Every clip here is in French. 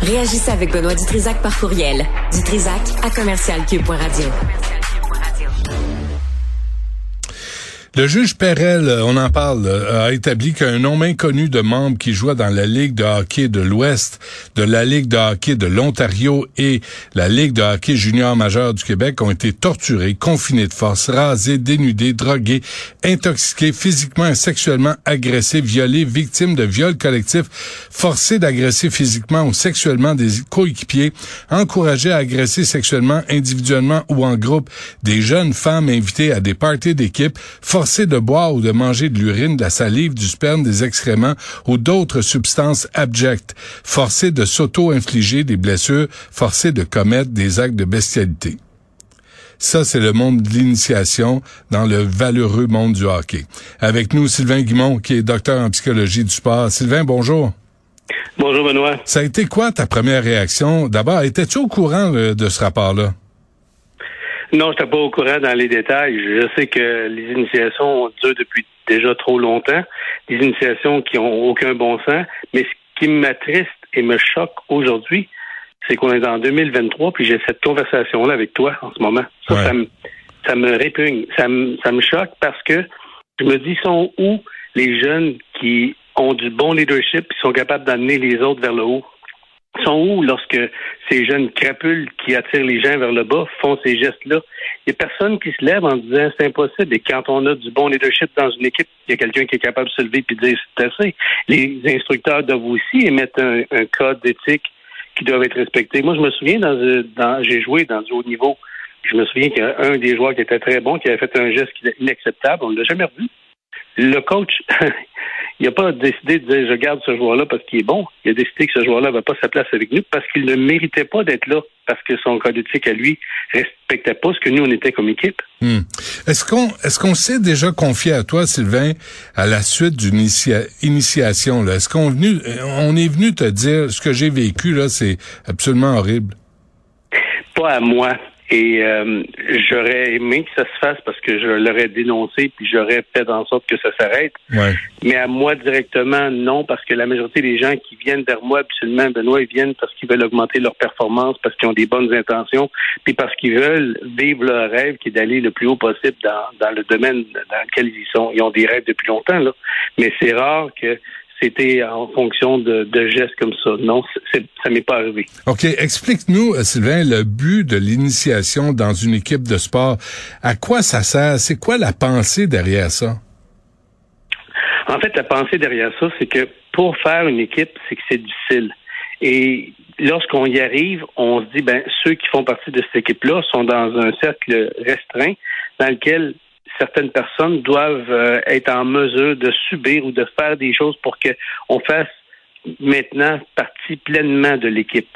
Réagissez avec Benoît Dutrisac par courriel. Dutrisac à commercialcube.radio. Le juge Perel, euh, on en parle, euh, a établi qu'un nombre inconnu de membres qui jouaient dans la Ligue de hockey de l'Ouest, de la Ligue de hockey de l'Ontario et la Ligue de hockey junior majeur du Québec ont été torturés, confinés de force, rasés, dénudés, drogués, intoxiqués, physiquement et sexuellement agressés, violés, victimes de viols collectifs, forcés d'agresser physiquement ou sexuellement des coéquipiers, encouragés à agresser sexuellement, individuellement ou en groupe des jeunes femmes invitées à des parties d'équipe, forcé de boire ou de manger de l'urine, de la salive, du sperme, des excréments ou d'autres substances abjectes, forcé de s'auto-infliger des blessures, forcé de commettre des actes de bestialité. Ça, c'est le monde de l'initiation dans le valeureux monde du hockey. Avec nous, Sylvain Guimont, qui est docteur en psychologie du sport. Sylvain, bonjour. Bonjour, Benoît. Ça a été quoi ta première réaction? D'abord, étais-tu au courant euh, de ce rapport-là? Non, je n'étais pas au courant dans les détails. Je sais que les initiations durent depuis déjà trop longtemps, des initiations qui ont aucun bon sens, mais ce qui m'attriste et me choque aujourd'hui, c'est qu'on est en 2023, puis j'ai cette conversation-là avec toi en ce moment. Ça, ça, me, ça me répugne, ça me, ça me choque parce que je me dis, sont où les jeunes qui ont du bon leadership, qui sont capables d'amener les autres vers le haut? Sont où lorsque ces jeunes crapules qui attirent les gens vers le bas font ces gestes-là? Il n'y a personne qui se lève en disant c'est impossible. Et quand on a du bon leadership dans une équipe, il y a quelqu'un qui est capable de se lever et de dire c'est assez. Les instructeurs doivent aussi émettre un, code d'éthique qui doit être respecté. Moi, je me souviens, dans, dans j'ai joué dans du haut niveau. Je me souviens qu'il y a un des joueurs qui était très bon, qui avait fait un geste inacceptable. On ne l'a jamais revu. Le coach, il n'a pas décidé de dire je garde ce joueur-là parce qu'il est bon. Il a décidé que ce joueur-là va pas sa place avec nous parce qu'il ne méritait pas d'être là parce que son code éthique à lui respectait pas ce que nous on était comme équipe. Hmm. Est-ce qu'on est-ce qu'on s'est déjà confié à toi, Sylvain, à la suite d'une initiation là? Est-ce qu'on venu on est venu te dire ce que j'ai vécu là, c'est absolument horrible? Pas à moi. Et euh, j'aurais aimé que ça se fasse parce que je l'aurais dénoncé puis j'aurais fait en sorte que ça s'arrête. Mais à moi directement, non, parce que la majorité des gens qui viennent vers moi, absolument, Benoît, ils viennent parce qu'ils veulent augmenter leur performance, parce qu'ils ont des bonnes intentions, puis parce qu'ils veulent vivre leur rêve qui est d'aller le plus haut possible dans, dans le domaine dans lequel ils sont. Ils ont des rêves depuis longtemps, là. Mais c'est rare que c'était en fonction de, gestes comme ça. Non, ça m'est pas arrivé. OK. Explique-nous, euh, Sylvain, le but de l'initiation dans une équipe de sport. À quoi ça sert? C'est quoi la pensée derrière ça? En fait, la pensée derrière ça, c'est que pour faire une équipe, c'est que c'est difficile. Et lorsqu'on y arrive, on se dit, ben, ceux qui font partie de cette équipe-là sont dans un cercle restreint dans lequel certaines personnes doivent euh, être en mesure de subir ou de faire des choses pour qu'on fasse maintenant partie pleinement de l'équipe.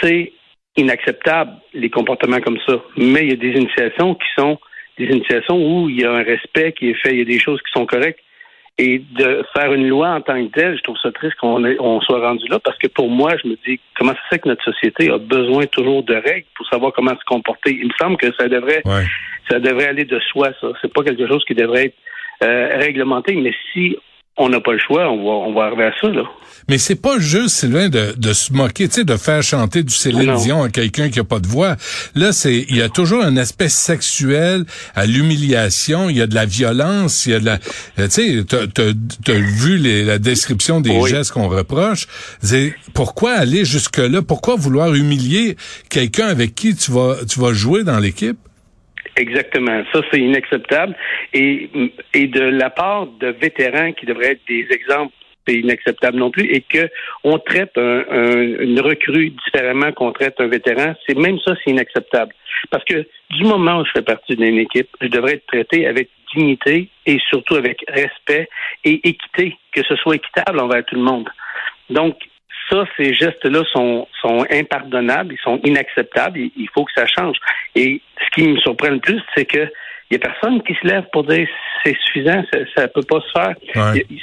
C'est inacceptable, les comportements comme ça. Mais il y a des initiations qui sont des initiations où il y a un respect qui est fait, il y a des choses qui sont correctes. Et de faire une loi en tant que telle, je trouve ça triste qu'on on soit rendu là parce que pour moi, je me dis comment ça fait que notre société a besoin toujours de règles pour savoir comment se comporter? Il me semble que ça devrait ça devrait aller de soi, ça. C'est pas quelque chose qui devrait être euh, réglementé, mais si on n'a pas le choix, on va, on va arriver à ça, là. Mais c'est pas juste, Sylvain, de, de se moquer, tu sais, de faire chanter du Céline Dion à quelqu'un qui a pas de voix. Là, c'est, il y a toujours un aspect sexuel à l'humiliation, il y a de la violence, il y a de la, euh, tu sais, t'as, vu les, la description des gestes qu'on reproche. Pourquoi aller jusque-là? Pourquoi vouloir humilier quelqu'un avec qui tu vas, tu vas jouer dans l'équipe? Exactement. Ça, c'est inacceptable. Et, et de la part de vétérans qui devraient être des exemples c'est inacceptable non plus, et que on traite un, une recrue différemment qu'on traite un vétéran, c'est même ça, c'est inacceptable. Parce que du moment où je fais partie d'une équipe, je devrais être traité avec dignité et surtout avec respect et équité, que ce soit équitable envers tout le monde. Donc, ça, ces gestes-là sont, sont impardonnables, ils sont inacceptables, il faut que ça change. Et ce qui me surprend le plus, c'est que il y a personne qui se lève pour dire c'est suffisant, ça, ne peut pas se faire.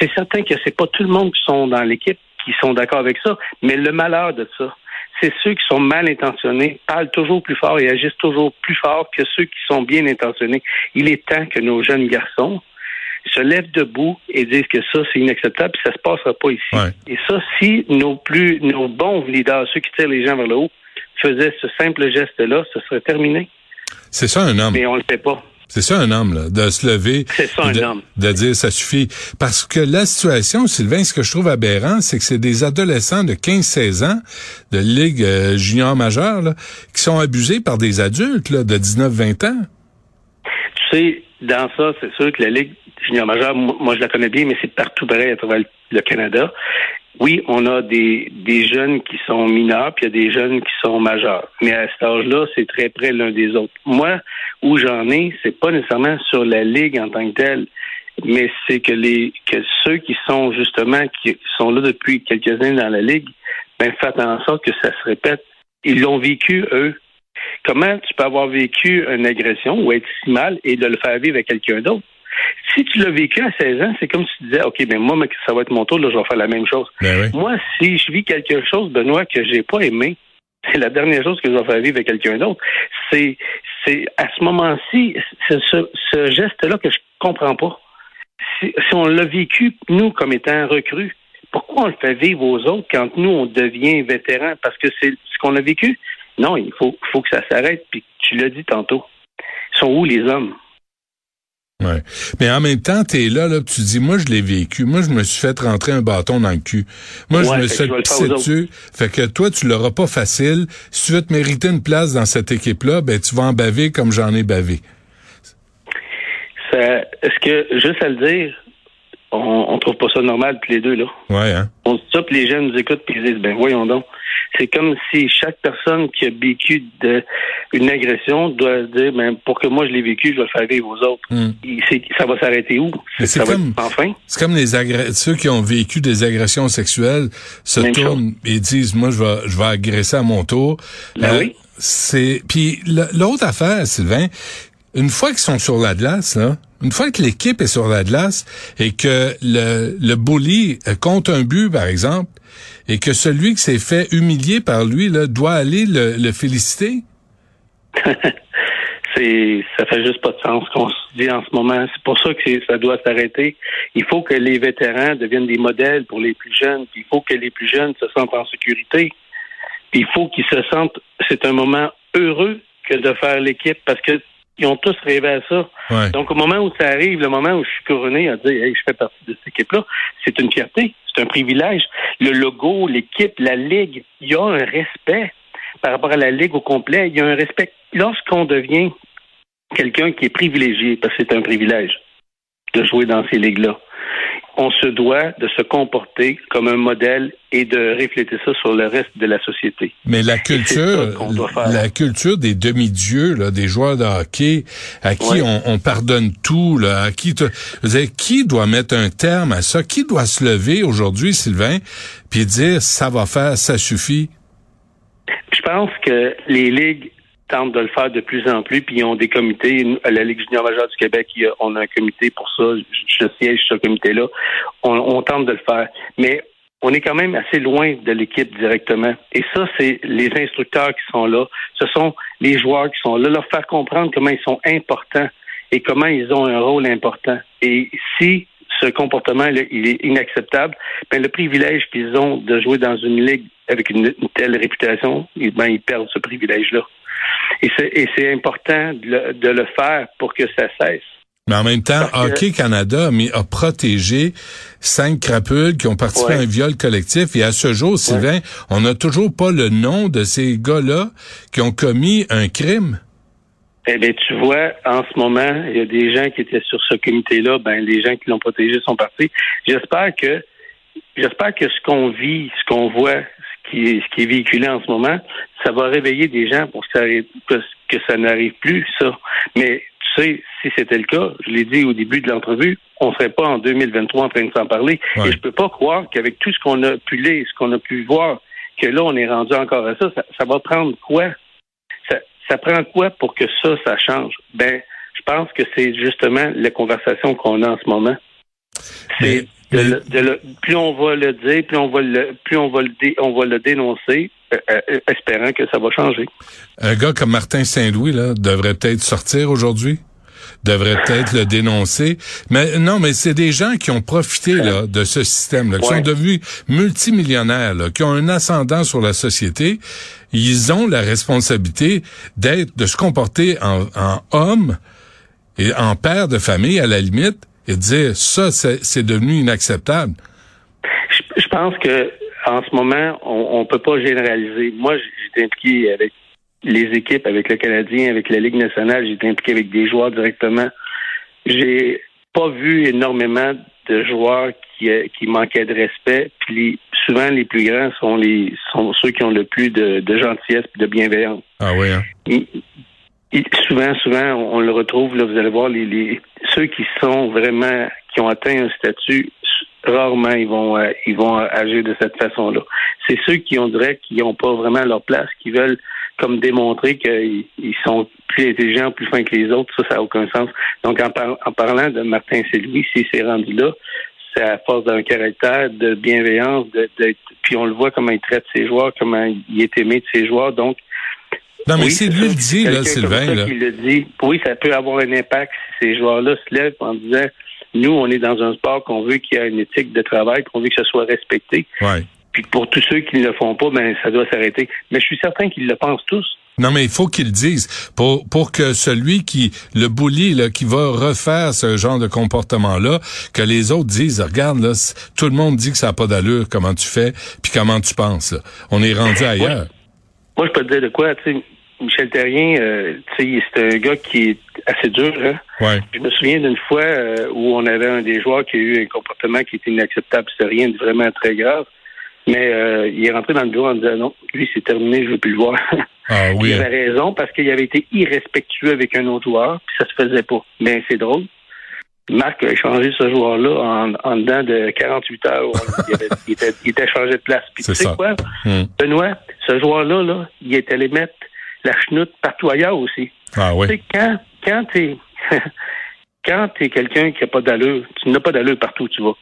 C'est certain que c'est pas tout le monde qui sont dans l'équipe qui sont d'accord avec ça, mais le malheur de ça, c'est ceux qui sont mal intentionnés parlent toujours plus fort et agissent toujours plus fort que ceux qui sont bien intentionnés. Il est temps que nos jeunes garçons se lèvent debout et disent que ça, c'est inacceptable, puis ça se passera pas ici. Et ça, si nos plus, nos bons leaders, ceux qui tirent les gens vers le haut, faisaient ce simple geste-là, ce serait terminé. C'est ça un homme. Mais on le fait pas. C'est ça un homme, là, de se lever, de, de, dire ça suffit. Parce que la situation, Sylvain, ce que je trouve aberrant, c'est que c'est des adolescents de 15-16 ans de Ligue euh, junior majeure là, qui sont abusés par des adultes là, de 19-20 ans. Tu sais, dans ça, c'est sûr que la Ligue junior majeure, moi je la connais bien, mais c'est partout pareil à travers le Canada oui, on a des, des jeunes qui sont mineurs, puis il y a des jeunes qui sont majeurs. Mais à cet âge-là, c'est très près l'un des autres. Moi, où j'en ai, c'est pas nécessairement sur la ligue en tant que telle, mais c'est que les que ceux qui sont justement qui sont là depuis quelques années dans la ligue, ben faites en sorte que ça se répète. Ils l'ont vécu eux. Comment tu peux avoir vécu une agression ou être si mal et de le faire vivre à quelqu'un d'autre? Si tu l'as vécu à 16 ans, c'est comme si tu disais, OK, mais moi, ça va être mon tour, là, je vais faire la même chose. Ben moi, si je vis quelque chose, Benoît, que j'ai pas aimé, c'est la dernière chose que je vais faire vivre avec quelqu'un d'autre. C'est, c'est à ce moment-ci, ce, ce geste-là que je comprends pas. Si, on l'a vécu, nous, comme étant recrues, pourquoi on le fait vivre aux autres quand nous, on devient vétéran? Parce que c'est ce qu'on a vécu? Non, il faut, faut que ça s'arrête. Puis tu l'as dit tantôt. Ils sont où les hommes? Ouais. Mais en même temps, tu es là, là, tu dis, moi, je l'ai vécu. Moi, je me suis fait rentrer un bâton dans le cul. Moi, je me suis fait pisser dessus. Fait que toi, tu l'auras pas facile. Si tu veux te mériter une place dans cette équipe-là, ben, tu vas en baver comme j'en ai bavé. Est-ce que, juste à le dire, on, on trouve pas ça normal, tous les deux, là? Ouais, hein? On dit ça, puis les jeunes nous écoutent, puis ils disent, ben, voyons donc. C'est comme si chaque personne qui a vécu de, une agression doit dire, ben, pour que moi je l'ai vécu, je vais le faire vivre aux autres. Hmm. ça va s'arrêter où? C'est comme, enfin? C'est comme les ceux qui ont vécu des agressions sexuelles se tournent et disent, moi, je vais, je vais agresser à mon tour. Ben euh, oui. C'est, puis l'autre affaire, Sylvain, une fois qu'ils sont sur la glace, là, une fois que l'équipe est sur la glace et que le, le bully compte un but, par exemple, et que celui qui s'est fait humilier par lui là, doit aller le, féliciter? c'est ça fait juste pas de sens qu'on se dit en ce moment. C'est pour ça que ça doit s'arrêter. Il faut que les vétérans deviennent des modèles pour les plus jeunes. il faut que les plus jeunes se sentent en sécurité. il faut qu'ils se sentent. C'est un moment heureux que de faire l'équipe parce que ils ont tous rêvé à ça. Donc, au moment où ça arrive, le moment où je suis couronné à dire hey, je fais partie de cette équipe-là, c'est une fierté, c'est un privilège. Le logo, l'équipe, la ligue, il y a un respect par rapport à la ligue au complet. Il y a un respect. Lorsqu'on devient quelqu'un qui est privilégié, parce que c'est un privilège de jouer dans ces ligues-là, on se doit de se comporter comme un modèle et de refléter ça sur le reste de la société. Mais la culture, la culture des demi-dieux, des joueurs de hockey, à qui on, pardonne tout, là, à qui, qui doit mettre un terme à ça, qui doit se lever aujourd'hui, Sylvain, puis dire ça va faire, ça suffit? Je pense que les ligues tentent de le faire de plus en plus, puis ils ont des comités. À la Ligue junior majeure du Québec, on a un comité pour ça. Je siège sur ce comité-là. On, tente de le faire. Mais on est quand même assez loin de l'équipe directement. Et ça, c'est les instructeurs qui sont là. Ce sont les joueurs qui sont là. Leur faire comprendre comment ils sont importants et comment ils ont un rôle important. Et si ce comportement il est inacceptable, ben, le privilège qu'ils ont de jouer dans une ligue avec une, telle réputation, ben, ils perdent ce privilège-là. Et c'est important de le, faire pour que ça cesse. Mais en même temps, Hockey Canada a protégé cinq crapules qui ont participé à un viol collectif. Et à ce jour, Sylvain, on n'a toujours pas le nom de ces gars-là qui ont commis un crime. Eh bien, tu vois, en ce moment, il y a des gens qui étaient sur ce comité-là. Ben, les gens qui l'ont protégé sont partis. J'espère que, j'espère que ce qu'on vit, ce qu'on voit, qui est, ce qui est véhiculé en ce moment, ça va réveiller des gens pour que ça, que, ça n'arrive plus, ça. Mais tu sais, si c'était le cas, je l'ai dit au début de l'entrevue, on serait pas en 2023 en train de s'en parler. Et je peux pas croire qu'avec tout ce qu'on a pu lire, ce qu'on a pu voir, que là, on est rendu encore à ça. Ça, va prendre quoi? Ça, ça prend quoi pour que ça, ça change? Ben, je pense que c'est justement la conversation qu'on a en ce moment. C'est plus on va le dire, plus on va le, plus on va le, on va le dénoncer, euh, euh, espérant que ça va changer. Un gars comme Martin Saint-Louis là devrait peut-être sortir aujourd'hui devrait peut-être le dénoncer. Mais non, mais c'est des gens qui ont profité là, de ce système-là, qui sont devenus multimillionnaires, là, qui ont un ascendant sur la société. Ils ont la responsabilité d'être, de se comporter en, en homme et en père de famille à la limite et dire ça, c'est devenu inacceptable. Je, pense que en ce moment, on, ne peut pas généraliser. Moi, j'étais impliqué avec les équipes, avec le Canadien, avec la Ligue nationale, j'étais impliqué avec des joueurs directement. J'ai pas vu énormément de joueurs qui, qui manquaient de respect. Puis souvent, les plus grands sont les sont ceux qui ont le plus de, gentillesse et de bienveillance. Ah oui, hein? souvent, souvent, on, le retrouve, là, vous allez voir, les, ceux qui sont vraiment, qui ont atteint un statut, rarement ils vont euh, ils vont agir de cette façon-là. C'est ceux qui, on dirait, qui n'ont pas vraiment leur place, qui veulent comme démontrer qu'ils sont plus intelligents, plus fins que les autres, ça, ça n'a aucun sens. Donc, en, en parlant de Martin Saint-Louis, s'il s'est rendu là, c'est à force d'un caractère, de bienveillance, de, puis on le voit comment il traite ses joueurs, comment il est aimé de ses joueurs. Donc, non, mais c'est lui le dit, là, Sylvain. Là. le dit. Oui, ça peut avoir un impact si ces joueurs-là se lèvent en disant nous, on est dans un sport qu'on veut qu'il y ait une éthique de travail, qu'on veut que ce soit respecté. Ouais. Puis pour tous ceux qui ne le font pas, ben ça doit s'arrêter. Mais je suis certain qu'ils le pensent tous. Non, mais il faut qu'ils le disent pour pour que celui qui le bully, là, qui va refaire ce genre de comportement-là, que les autres disent, regarde là, tout le monde dit que ça n'a pas d'allure, comment tu fais, puis comment tu penses. On est rendu ailleurs. Moi, je peux te dire de quoi, tu sais, Michel Terrien, euh, c'est un gars qui est assez dur. Hein? Ouais. Je me souviens d'une fois euh, où on avait un des joueurs qui a eu un comportement qui était inacceptable. C'était rien de vraiment très grave. Mais euh, il est rentré dans le bureau en disant non, lui c'est terminé, je veux plus le voir. Ah, oui. il avait raison parce qu'il avait été irrespectueux avec un autre joueur, puis ça se faisait pas. Mais c'est drôle. Marc a échangé ce joueur-là en, en dedans de 48 heures. il, avait, il, était, il, était, changé de place. Puis tu sais quoi, hmm. Benoît, ce joueur-là, là, il est allé mettre la chenoute partout ailleurs aussi. Ah oui. Quand, quand t'es quand t'es quelqu'un qui n'a pas d'allure, tu n'as pas d'allure partout où tu vas.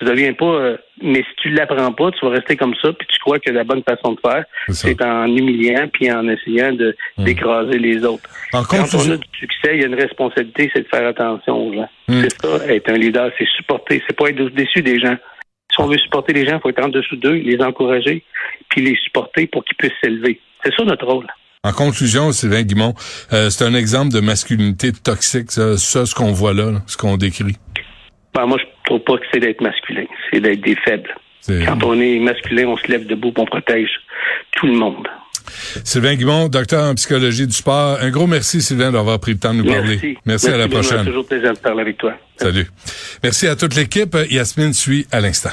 Tu deviens pas, euh, mais si tu l'apprends pas, tu vas rester comme ça, puis tu crois que la bonne façon de faire, c'est en humiliant puis en essayant de hmm. d'écraser les autres. Quand on a du succès, il y a une responsabilité, c'est de faire attention aux gens. Hmm. C'est ça, être un leader, c'est supporter, c'est pas être déçu des gens. Si on veut supporter les gens, il faut être en dessous d'eux, les encourager, puis les supporter pour qu'ils puissent s'élever. C'est ça notre rôle. En conclusion, Sylvain Guimont, euh, c'est un exemple de masculinité toxique, ça, ce qu'on voit là, ce qu'on décrit. Ben, moi, je trouve pas que c'est d'être masculin, c'est d'être des faibles. Quand on est masculin, on se lève debout, on protège tout le monde. Sylvain Guimont, docteur en psychologie du sport. Un gros merci, Sylvain, d'avoir pris le temps de nous parler. Merci, à la prochaine. toujours plaisir de parler avec toi. Salut. Merci à toute l'équipe. Yasmine suit à l'instant.